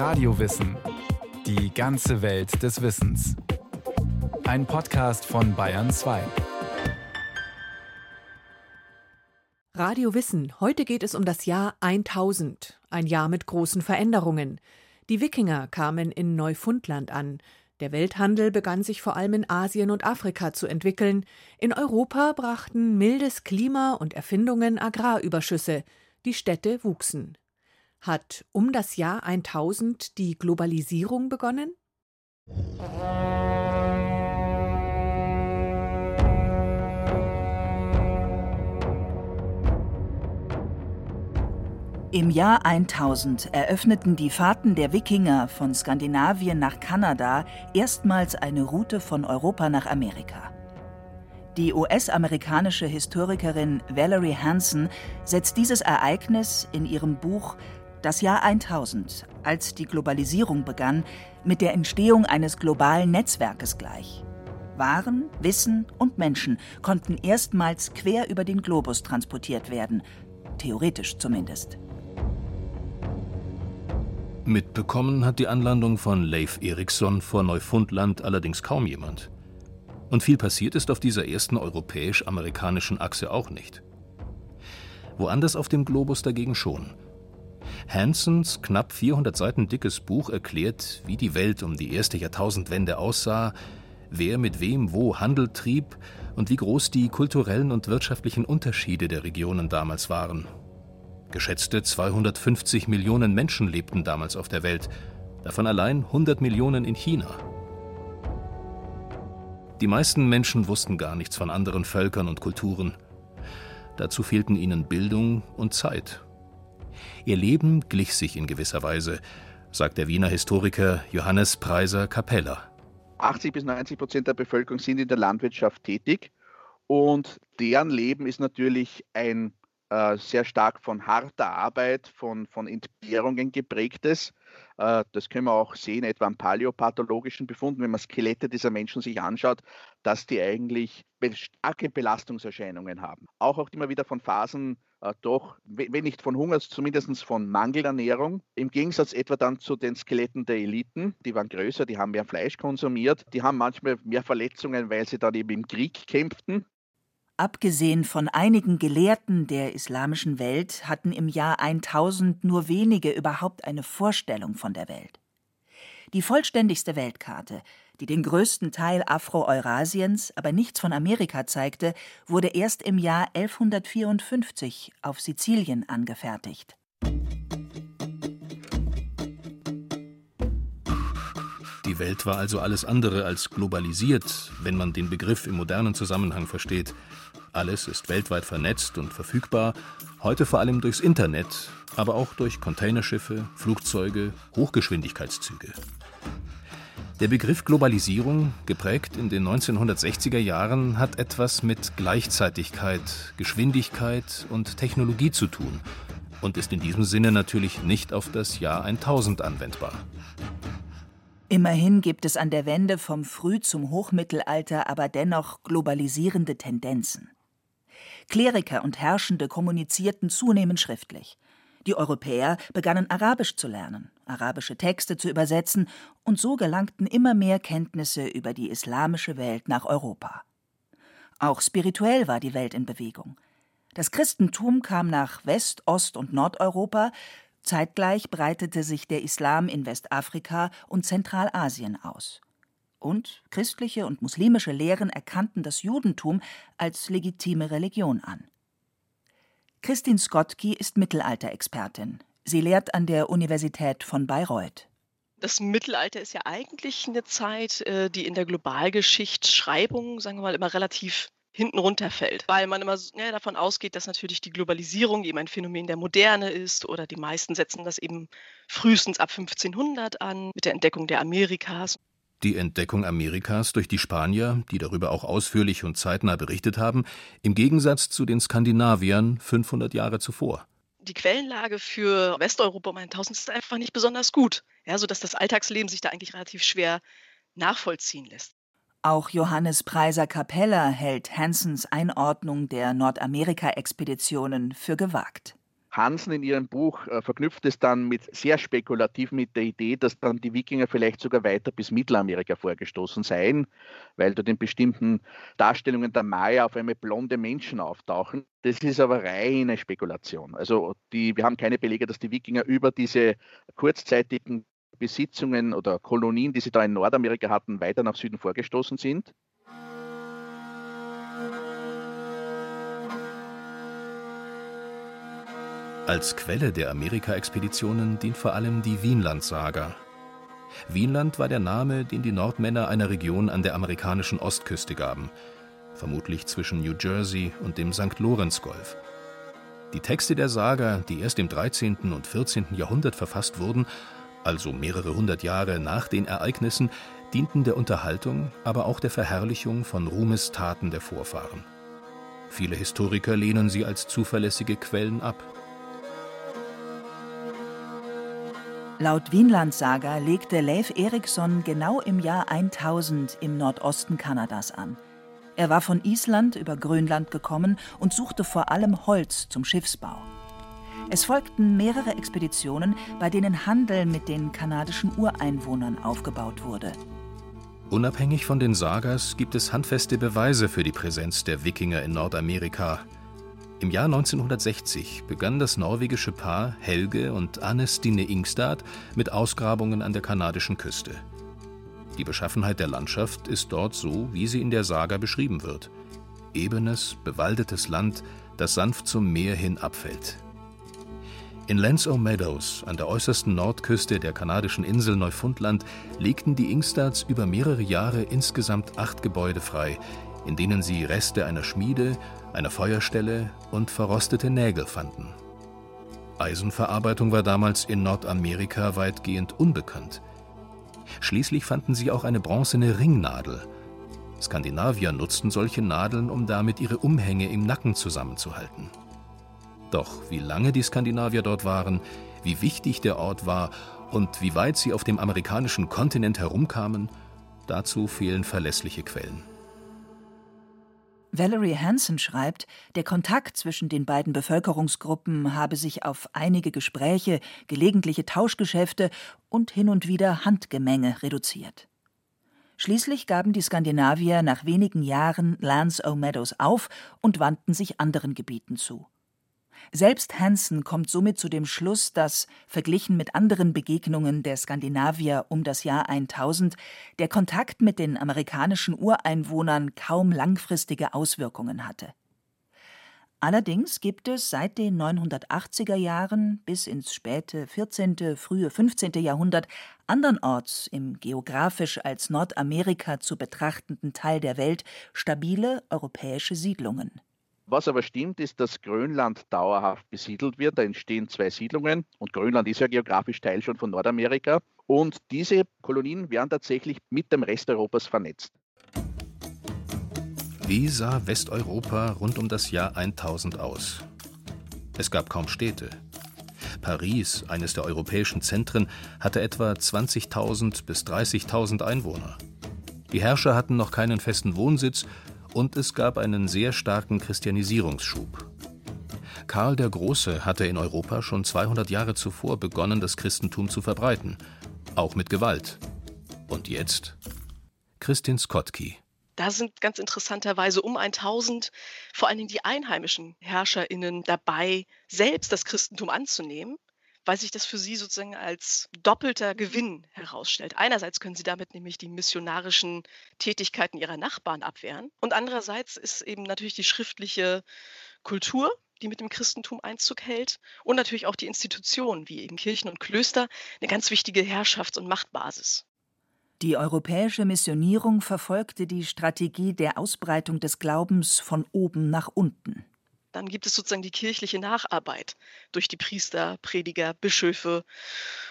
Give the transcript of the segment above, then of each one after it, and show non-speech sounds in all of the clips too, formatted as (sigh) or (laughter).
Radiowissen. Die ganze Welt des Wissens. Ein Podcast von Bayern 2. Radio Wissen. Heute geht es um das Jahr 1000. Ein Jahr mit großen Veränderungen. Die Wikinger kamen in Neufundland an. Der Welthandel begann sich vor allem in Asien und Afrika zu entwickeln. In Europa brachten mildes Klima und Erfindungen Agrarüberschüsse. Die Städte wuchsen. Hat um das Jahr 1000 die Globalisierung begonnen? Im Jahr 1000 eröffneten die Fahrten der Wikinger von Skandinavien nach Kanada erstmals eine Route von Europa nach Amerika. Die US-amerikanische Historikerin Valerie Hansen setzt dieses Ereignis in ihrem Buch Das Jahr 1000, als die Globalisierung begann, mit der Entstehung eines globalen Netzwerkes gleich. Waren, Wissen und Menschen konnten erstmals quer über den Globus transportiert werden, theoretisch zumindest. Mitbekommen hat die Anlandung von Leif Erikson vor Neufundland allerdings kaum jemand. Und viel passiert ist auf dieser ersten europäisch-amerikanischen Achse auch nicht. Woanders auf dem Globus dagegen schon. Hansons knapp 400 Seiten dickes Buch erklärt, wie die Welt um die erste Jahrtausendwende aussah, wer mit wem wo Handel trieb und wie groß die kulturellen und wirtschaftlichen Unterschiede der Regionen damals waren Geschätzte 250 Millionen Menschen lebten damals auf der Welt, davon allein 100 Millionen in China. Die meisten Menschen wussten gar nichts von anderen Völkern und Kulturen. Dazu fehlten ihnen Bildung und Zeit. Ihr Leben glich sich in gewisser Weise, sagt der Wiener Historiker Johannes Preiser Capella. 80 bis 90 Prozent der Bevölkerung sind in der Landwirtschaft tätig und deren Leben ist natürlich ein äh, sehr stark von harter Arbeit, von, von Entbehrungen geprägtes. Äh, das können wir auch sehen, etwa an paläopathologischen Befunden, wenn man Skelette dieser Menschen sich anschaut, dass die eigentlich starke Belastungserscheinungen haben. Auch, auch immer wieder von Phasen äh, doch, wenn nicht von Hunger, zumindest von Mangelernährung. Im Gegensatz etwa dann zu den Skeletten der Eliten, die waren größer, die haben mehr Fleisch konsumiert, die haben manchmal mehr Verletzungen, weil sie dann eben im Krieg kämpften. Abgesehen von einigen Gelehrten der islamischen Welt hatten im Jahr 1000 nur wenige überhaupt eine Vorstellung von der Welt. Die vollständigste Weltkarte, die den größten Teil Afro-Eurasiens, aber nichts von Amerika zeigte, wurde erst im Jahr 1154 auf Sizilien angefertigt. Die Welt war also alles andere als globalisiert, wenn man den Begriff im modernen Zusammenhang versteht. Alles ist weltweit vernetzt und verfügbar, heute vor allem durchs Internet, aber auch durch Containerschiffe, Flugzeuge, Hochgeschwindigkeitszüge. Der Begriff Globalisierung, geprägt in den 1960er Jahren, hat etwas mit Gleichzeitigkeit, Geschwindigkeit und Technologie zu tun und ist in diesem Sinne natürlich nicht auf das Jahr 1000 anwendbar. Immerhin gibt es an der Wende vom Früh- zum Hochmittelalter aber dennoch globalisierende Tendenzen. Kleriker und Herrschende kommunizierten zunehmend schriftlich. Die Europäer begannen Arabisch zu lernen, arabische Texte zu übersetzen, und so gelangten immer mehr Kenntnisse über die islamische Welt nach Europa. Auch spirituell war die Welt in Bewegung. Das Christentum kam nach West-, Ost- und Nordeuropa, zeitgleich breitete sich der Islam in Westafrika und Zentralasien aus und christliche und muslimische Lehren erkannten das Judentum als legitime Religion an. Christine Skotki ist Mittelalterexpertin. Sie lehrt an der Universität von Bayreuth. Das Mittelalter ist ja eigentlich eine Zeit, äh, die in der Globalgeschichtsschreibung, sagen wir mal, immer relativ hinten runterfällt, weil man immer ja, davon ausgeht, dass natürlich die Globalisierung eben ein Phänomen der Moderne ist oder die meisten setzen das eben frühestens ab 1500 an mit der Entdeckung der Amerikas. Die Entdeckung Amerikas durch die Spanier, die darüber auch ausführlich und zeitnah berichtet haben, im Gegensatz zu den Skandinaviern 500 Jahre zuvor. Die Quellenlage für Westeuropa um 1000 ist einfach nicht besonders gut, ja, sodass das Alltagsleben sich da eigentlich relativ schwer nachvollziehen lässt. Auch Johannes Preiser Capella hält Hansens Einordnung der Nordamerika-Expeditionen für gewagt. Hansen in ihrem Buch äh, verknüpft es dann mit sehr spekulativ mit der Idee, dass dann die Wikinger vielleicht sogar weiter bis Mittelamerika vorgestoßen seien, weil dort in bestimmten Darstellungen der Maya auf einmal blonde Menschen auftauchen. Das ist aber reine Spekulation. Also die, wir haben keine Belege, dass die Wikinger über diese kurzzeitigen Besitzungen oder Kolonien, die sie da in Nordamerika hatten, weiter nach Süden vorgestoßen sind. Als Quelle der Amerika-Expeditionen dient vor allem die Wienland-Saga. Wienland war der Name, den die Nordmänner einer Region an der amerikanischen Ostküste gaben, vermutlich zwischen New Jersey und dem St. Lawrence-Golf. Die Texte der Saga, die erst im 13. und 14. Jahrhundert verfasst wurden, also mehrere hundert Jahre nach den Ereignissen, dienten der Unterhaltung, aber auch der Verherrlichung von Ruhmestaten der Vorfahren. Viele Historiker lehnen sie als zuverlässige Quellen ab. Laut Wienland-Saga legte Leif Erikson genau im Jahr 1000 im Nordosten Kanadas an. Er war von Island über Grönland gekommen und suchte vor allem Holz zum Schiffsbau. Es folgten mehrere Expeditionen, bei denen Handel mit den kanadischen Ureinwohnern aufgebaut wurde. Unabhängig von den Sagas gibt es handfeste Beweise für die Präsenz der Wikinger in Nordamerika, im Jahr 1960 begann das norwegische Paar Helge und Anne Stine Ingstad mit Ausgrabungen an der kanadischen Küste. Die Beschaffenheit der Landschaft ist dort so, wie sie in der Saga beschrieben wird. Ebenes, bewaldetes Land, das sanft zum Meer hin abfällt. In Lansow Meadows, an der äußersten Nordküste der kanadischen Insel Neufundland, legten die Ingstads über mehrere Jahre insgesamt acht Gebäude frei, in denen sie Reste einer Schmiede, einer Feuerstelle und verrostete Nägel fanden. Eisenverarbeitung war damals in Nordamerika weitgehend unbekannt. Schließlich fanden sie auch eine bronzene Ringnadel. Skandinavier nutzten solche Nadeln, um damit ihre Umhänge im Nacken zusammenzuhalten. Doch wie lange die Skandinavier dort waren, wie wichtig der Ort war und wie weit sie auf dem amerikanischen Kontinent herumkamen, dazu fehlen verlässliche Quellen. Valerie Hansen schreibt, der Kontakt zwischen den beiden Bevölkerungsgruppen habe sich auf einige Gespräche, gelegentliche Tauschgeschäfte und hin und wieder Handgemenge reduziert. Schließlich gaben die Skandinavier nach wenigen Jahren Lance O'Meadows auf und wandten sich anderen Gebieten zu. Selbst Hansen kommt somit zu dem Schluss, dass, verglichen mit anderen Begegnungen der Skandinavier um das Jahr 1000, der Kontakt mit den amerikanischen Ureinwohnern kaum langfristige Auswirkungen hatte. Allerdings gibt es seit den 980er Jahren bis ins späte 14., frühe 15. Jahrhundert andernorts im geografisch als Nordamerika zu betrachtenden Teil der Welt stabile europäische Siedlungen. Was aber stimmt, ist, dass Grönland dauerhaft besiedelt wird. Da entstehen zwei Siedlungen und Grönland ist ja geografisch Teil schon von Nordamerika. Und diese Kolonien werden tatsächlich mit dem Rest Europas vernetzt. Wie sah Westeuropa rund um das Jahr 1000 aus? Es gab kaum Städte. Paris, eines der europäischen Zentren, hatte etwa 20.000 bis 30.000 Einwohner. Die Herrscher hatten noch keinen festen Wohnsitz und es gab einen sehr starken Christianisierungsschub. Karl der Große hatte in Europa schon 200 Jahre zuvor begonnen, das Christentum zu verbreiten, auch mit Gewalt. Und jetzt? Christin Skotki. Da sind ganz interessanterweise um 1000 vor allen Dingen die einheimischen HerrscherInnen dabei, selbst das Christentum anzunehmen weil sich das für sie sozusagen als doppelter Gewinn herausstellt. Einerseits können sie damit nämlich die missionarischen Tätigkeiten ihrer Nachbarn abwehren und andererseits ist eben natürlich die schriftliche Kultur, die mit dem Christentum Einzug hält und natürlich auch die Institutionen wie eben Kirchen und Klöster eine ganz wichtige Herrschafts- und Machtbasis. Die europäische Missionierung verfolgte die Strategie der Ausbreitung des Glaubens von oben nach unten. Dann gibt es sozusagen die kirchliche Nacharbeit durch die Priester, Prediger, Bischöfe.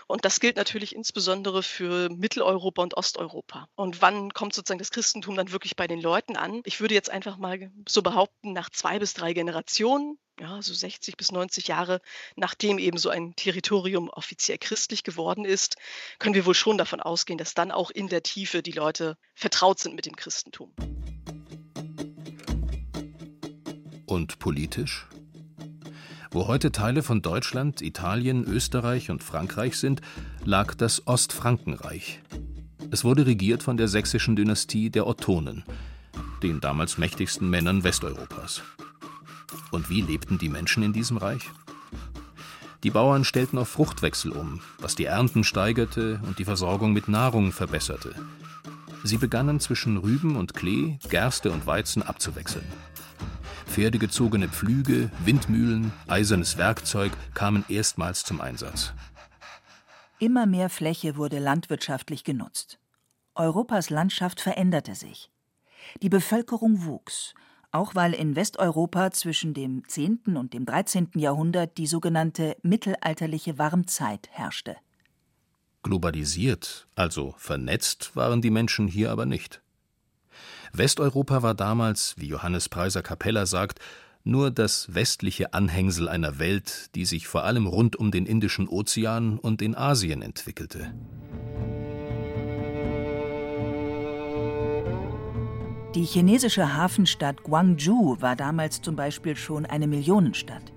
Und das gilt natürlich insbesondere für Mitteleuropa und Osteuropa. Und wann kommt sozusagen das Christentum dann wirklich bei den Leuten an? Ich würde jetzt einfach mal so behaupten, nach zwei bis drei Generationen, ja, so 60 bis 90 Jahre, nachdem eben so ein Territorium offiziell christlich geworden ist, können wir wohl schon davon ausgehen, dass dann auch in der Tiefe die Leute vertraut sind mit dem Christentum. Und politisch? Wo heute Teile von Deutschland, Italien, Österreich und Frankreich sind, lag das Ostfrankenreich. Es wurde regiert von der sächsischen Dynastie der Ottonen, den damals mächtigsten Männern Westeuropas. Und wie lebten die Menschen in diesem Reich? Die Bauern stellten auf Fruchtwechsel um, was die Ernten steigerte und die Versorgung mit Nahrung verbesserte. Sie begannen zwischen Rüben und Klee, Gerste und Weizen abzuwechseln. Pferdegezogene Pflüge, Windmühlen, eisernes Werkzeug kamen erstmals zum Einsatz. Immer mehr Fläche wurde landwirtschaftlich genutzt. Europas Landschaft veränderte sich. Die Bevölkerung wuchs, auch weil in Westeuropa zwischen dem 10. und dem 13. Jahrhundert die sogenannte mittelalterliche Warmzeit herrschte. Globalisiert, also vernetzt, waren die Menschen hier aber nicht. Westeuropa war damals, wie Johannes Preiser Capella sagt, nur das westliche Anhängsel einer Welt, die sich vor allem rund um den Indischen Ozean und in Asien entwickelte. Die chinesische Hafenstadt Guangzhou war damals zum Beispiel schon eine Millionenstadt.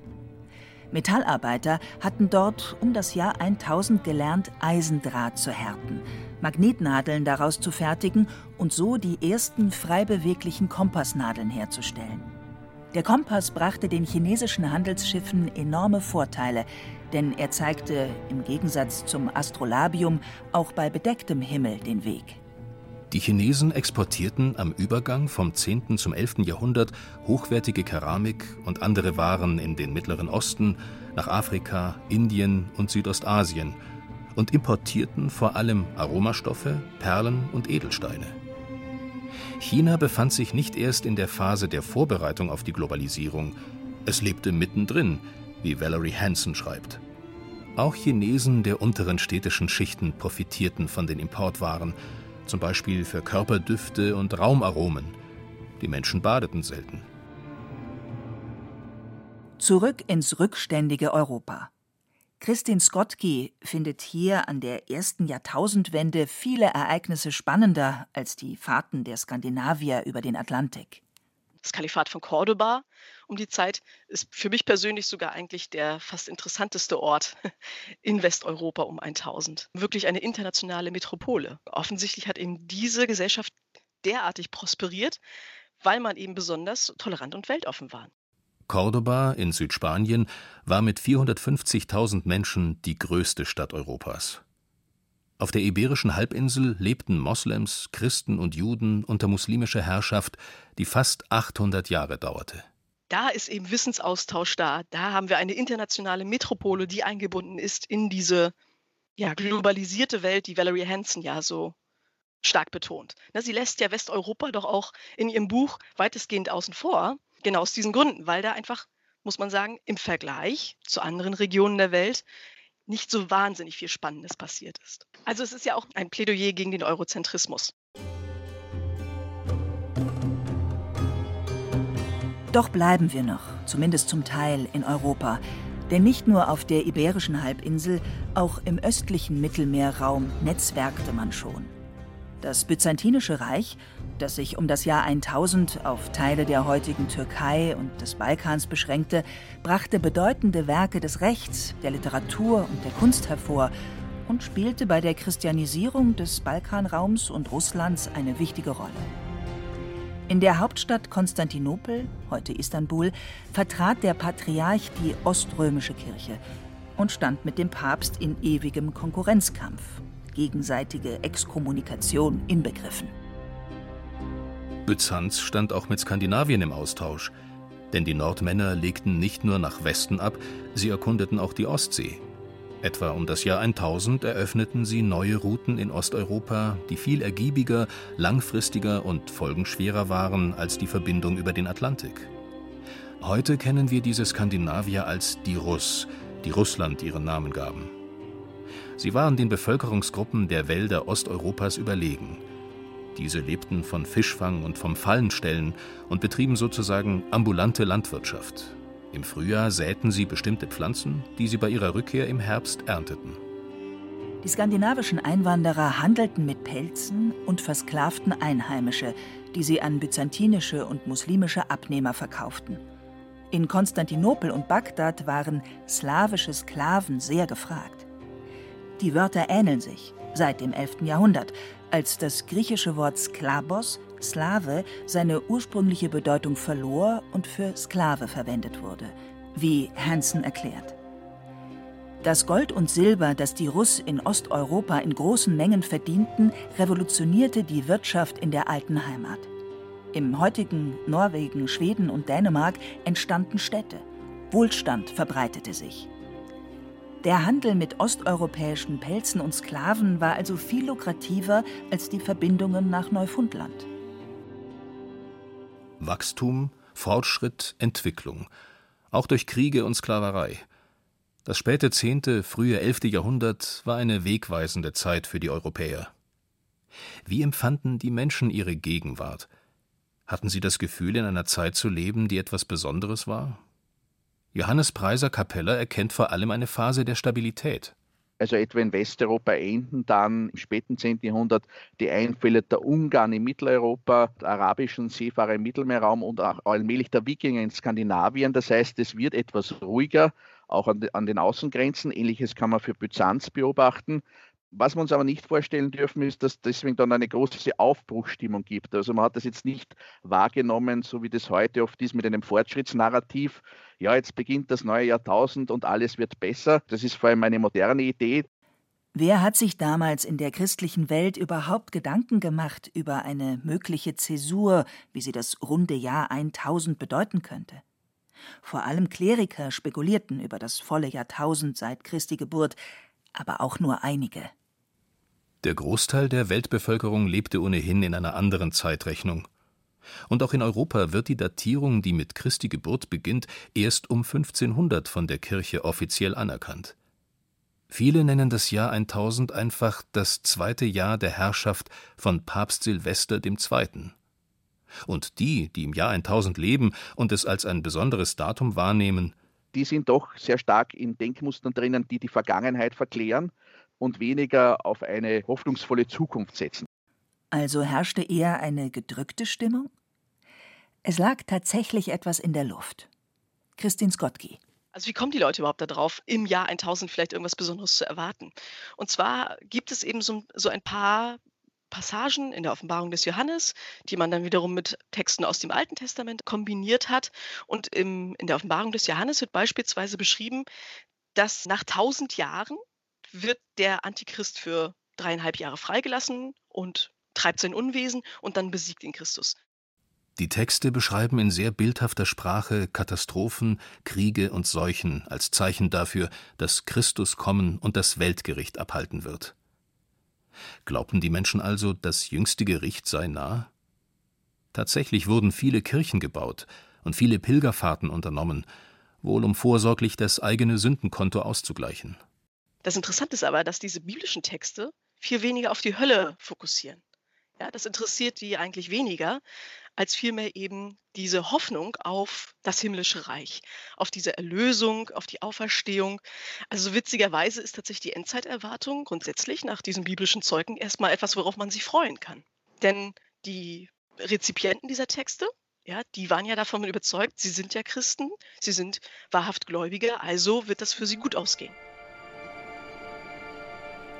Metallarbeiter hatten dort um das Jahr 1000 gelernt, Eisendraht zu härten, Magnetnadeln daraus zu fertigen und so die ersten frei beweglichen Kompassnadeln herzustellen. Der Kompass brachte den chinesischen Handelsschiffen enorme Vorteile, denn er zeigte im Gegensatz zum Astrolabium auch bei bedecktem Himmel den Weg. Die Chinesen exportierten am Übergang vom 10. zum 11. Jahrhundert hochwertige Keramik und andere Waren in den Mittleren Osten, nach Afrika, Indien und Südostasien und importierten vor allem Aromastoffe, Perlen und Edelsteine. China befand sich nicht erst in der Phase der Vorbereitung auf die Globalisierung, es lebte mittendrin, wie Valerie Hansen schreibt. Auch Chinesen der unteren städtischen Schichten profitierten von den Importwaren zum Beispiel für Körperdüfte und Raumaromen. Die Menschen badeten selten. Zurück ins rückständige Europa. Christine Skotke findet hier an der ersten Jahrtausendwende viele Ereignisse spannender als die Fahrten der Skandinavier über den Atlantik. Das Kalifat von Cordoba um die Zeit ist für mich persönlich sogar eigentlich der fast interessanteste Ort (laughs) in Westeuropa um 1000. Wirklich eine internationale Metropole. Offensichtlich hat eben diese Gesellschaft derartig prosperiert, weil man eben besonders tolerant und weltoffen war. Cordoba in Südspanien war mit 450.000 Menschen die größte Stadt Europas. Auf der iberischen Halbinsel lebten Moslems, Christen und Juden unter muslimischer Herrschaft, die fast 800 Jahre dauerte. Da ist eben Wissensaustausch da. Da haben wir eine internationale Metropole, die eingebunden ist in diese ja, globalisierte Welt, die Valerie Hansen ja so stark betont. Sie lässt ja Westeuropa doch auch in ihrem Buch weitestgehend außen vor, genau aus diesen Gründen, weil da einfach, muss man sagen, im Vergleich zu anderen Regionen der Welt nicht so wahnsinnig viel Spannendes passiert ist. Also es ist ja auch ein Plädoyer gegen den Eurozentrismus. Doch bleiben wir noch, zumindest zum Teil, in Europa. Denn nicht nur auf der iberischen Halbinsel, auch im östlichen Mittelmeerraum netzwerkte man schon. Das Byzantinische Reich, das sich um das Jahr 1000 auf Teile der heutigen Türkei und des Balkans beschränkte, brachte bedeutende Werke des Rechts, der Literatur und der Kunst hervor und spielte bei der Christianisierung des Balkanraums und Russlands eine wichtige Rolle. In der Hauptstadt Konstantinopel, heute Istanbul, vertrat der Patriarch die oströmische Kirche und stand mit dem Papst in ewigem Konkurrenzkampf gegenseitige Exkommunikation inbegriffen. Byzanz stand auch mit Skandinavien im Austausch, denn die Nordmänner legten nicht nur nach Westen ab, sie erkundeten auch die Ostsee. Etwa um das Jahr 1000 eröffneten sie neue Routen in Osteuropa, die viel ergiebiger, langfristiger und folgenschwerer waren als die Verbindung über den Atlantik. Heute kennen wir diese Skandinavier als die Russ, die Russland ihren Namen gaben. Sie waren den Bevölkerungsgruppen der Wälder Osteuropas überlegen. Diese lebten von Fischfang und vom Fallenstellen und betrieben sozusagen ambulante Landwirtschaft. Im Frühjahr säten sie bestimmte Pflanzen, die sie bei ihrer Rückkehr im Herbst ernteten. Die skandinavischen Einwanderer handelten mit Pelzen und versklavten Einheimische, die sie an byzantinische und muslimische Abnehmer verkauften. In Konstantinopel und Bagdad waren slawische Sklaven sehr gefragt. Die Wörter ähneln sich seit dem 11. Jahrhundert, als das griechische Wort Sklabos, Slave, seine ursprüngliche Bedeutung verlor und für Sklave verwendet wurde, wie Hansen erklärt. Das Gold und Silber, das die Russ in Osteuropa in großen Mengen verdienten, revolutionierte die Wirtschaft in der alten Heimat. Im heutigen Norwegen, Schweden und Dänemark entstanden Städte. Wohlstand verbreitete sich. Der Handel mit osteuropäischen Pelzen und Sklaven war also viel lukrativer als die Verbindungen nach Neufundland. Wachstum, Fortschritt, Entwicklung. Auch durch Kriege und Sklaverei. Das späte 10., frühe 11. Jahrhundert war eine wegweisende Zeit für die Europäer. Wie empfanden die Menschen ihre Gegenwart? Hatten sie das Gefühl, in einer Zeit zu leben, die etwas Besonderes war? Johannes Preiser Capeller erkennt vor allem eine Phase der Stabilität. Also etwa in Westeuropa enden dann im späten 10. Jahrhundert die Einfälle der Ungarn in Mitteleuropa, der arabischen Seefahrer im Mittelmeerraum und auch allmählich der Wikinger in Skandinavien. Das heißt, es wird etwas ruhiger, auch an, an den Außengrenzen. Ähnliches kann man für Byzanz beobachten. Was wir uns aber nicht vorstellen dürfen, ist, dass deswegen dann eine große Aufbruchsstimmung gibt. Also man hat das jetzt nicht wahrgenommen, so wie das heute oft ist mit einem Fortschrittsnarrativ. Ja, jetzt beginnt das neue Jahrtausend und alles wird besser. Das ist vor allem eine moderne Idee. Wer hat sich damals in der christlichen Welt überhaupt Gedanken gemacht über eine mögliche Zäsur, wie sie das runde Jahr 1000 bedeuten könnte? Vor allem Kleriker spekulierten über das volle Jahrtausend seit Christi Geburt, aber auch nur einige. Der Großteil der Weltbevölkerung lebte ohnehin in einer anderen Zeitrechnung. Und auch in Europa wird die Datierung, die mit Christi Geburt beginnt, erst um 1500 von der Kirche offiziell anerkannt. Viele nennen das Jahr 1000 einfach das zweite Jahr der Herrschaft von Papst Silvester II. Und die, die im Jahr 1000 leben und es als ein besonderes Datum wahrnehmen, die sind doch sehr stark in Denkmustern drinnen, die die Vergangenheit verklären und weniger auf eine hoffnungsvolle Zukunft setzen. Also herrschte eher eine gedrückte Stimmung? Es lag tatsächlich etwas in der Luft. Christine Skotki. Also wie kommen die Leute überhaupt darauf, im Jahr 1000 vielleicht irgendwas Besonderes zu erwarten? Und zwar gibt es eben so, so ein paar Passagen in der Offenbarung des Johannes, die man dann wiederum mit Texten aus dem Alten Testament kombiniert hat. Und im, in der Offenbarung des Johannes wird beispielsweise beschrieben, dass nach tausend Jahren wird der Antichrist für dreieinhalb Jahre freigelassen und treibt sein Unwesen und dann besiegt ihn Christus. Die Texte beschreiben in sehr bildhafter Sprache Katastrophen, Kriege und Seuchen als Zeichen dafür, dass Christus kommen und das Weltgericht abhalten wird. Glaubten die Menschen also, das jüngste Gericht sei nah? Tatsächlich wurden viele Kirchen gebaut und viele Pilgerfahrten unternommen, wohl um vorsorglich das eigene Sündenkonto auszugleichen. Das Interessante ist aber, dass diese biblischen Texte viel weniger auf die Hölle fokussieren. Ja, das interessiert die eigentlich weniger, als vielmehr eben diese Hoffnung auf das himmlische Reich, auf diese Erlösung, auf die Auferstehung. Also witzigerweise ist tatsächlich die Endzeiterwartung grundsätzlich nach diesen biblischen Zeugen erstmal etwas, worauf man sich freuen kann. Denn die Rezipienten dieser Texte, ja, die waren ja davon überzeugt, sie sind ja Christen, sie sind wahrhaft Gläubige, also wird das für sie gut ausgehen.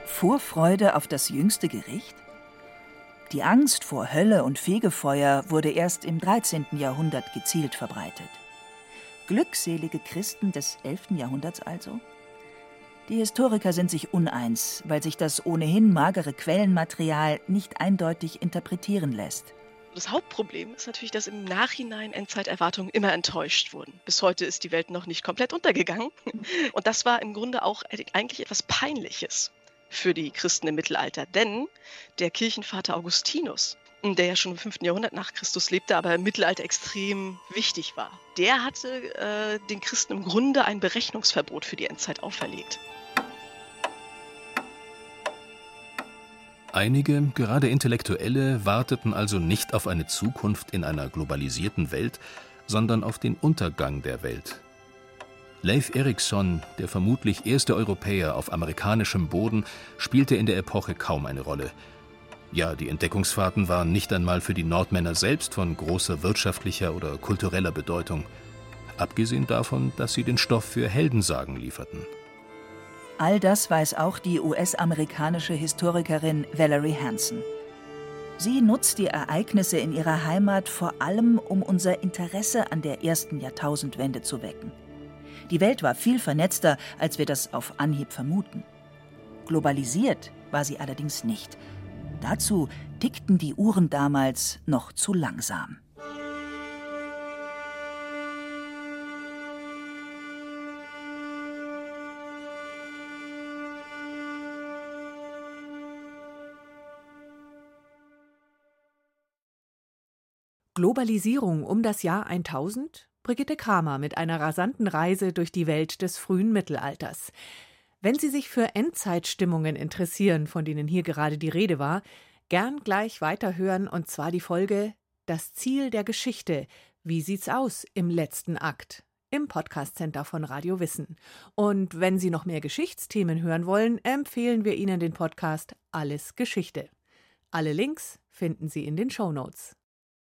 Vorfreude auf das jüngste Gericht? Die Angst vor Hölle und Fegefeuer wurde erst im 13. Jahrhundert gezielt verbreitet. Glückselige Christen des 11. Jahrhunderts also? Die Historiker sind sich uneins, weil sich das ohnehin magere Quellenmaterial nicht eindeutig interpretieren lässt. Das Hauptproblem ist natürlich, dass im Nachhinein Endzeiterwartungen immer enttäuscht wurden. Bis heute ist die Welt noch nicht komplett untergegangen. Und das war im Grunde auch eigentlich etwas Peinliches für die Christen im Mittelalter. Denn der Kirchenvater Augustinus, der ja schon im 5. Jahrhundert nach Christus lebte, aber im Mittelalter extrem wichtig war, der hatte äh, den Christen im Grunde ein Berechnungsverbot für die Endzeit auferlegt. Einige, gerade Intellektuelle, warteten also nicht auf eine Zukunft in einer globalisierten Welt, sondern auf den Untergang der Welt. Leif Erikson, der vermutlich erste Europäer auf amerikanischem Boden, spielte in der Epoche kaum eine Rolle. Ja, die Entdeckungsfahrten waren nicht einmal für die Nordmänner selbst von großer wirtschaftlicher oder kultureller Bedeutung. abgesehen davon, dass sie den Stoff für Heldensagen lieferten. All das weiß auch die US-amerikanische Historikerin Valerie Hansen. Sie nutzt die Ereignisse in ihrer Heimat vor allem, um unser Interesse an der ersten Jahrtausendwende zu wecken. Die Welt war viel vernetzter, als wir das auf Anhieb vermuten. Globalisiert war sie allerdings nicht. Dazu tickten die Uhren damals noch zu langsam. Globalisierung um das Jahr 1000? Brigitte Kramer mit einer rasanten Reise durch die Welt des frühen Mittelalters. Wenn Sie sich für Endzeitstimmungen interessieren, von denen hier gerade die Rede war, gern gleich weiterhören und zwar die Folge Das Ziel der Geschichte. Wie sieht's aus im letzten Akt? Im Podcast Center von Radio Wissen. Und wenn Sie noch mehr Geschichtsthemen hören wollen, empfehlen wir Ihnen den Podcast Alles Geschichte. Alle Links finden Sie in den Show Notes.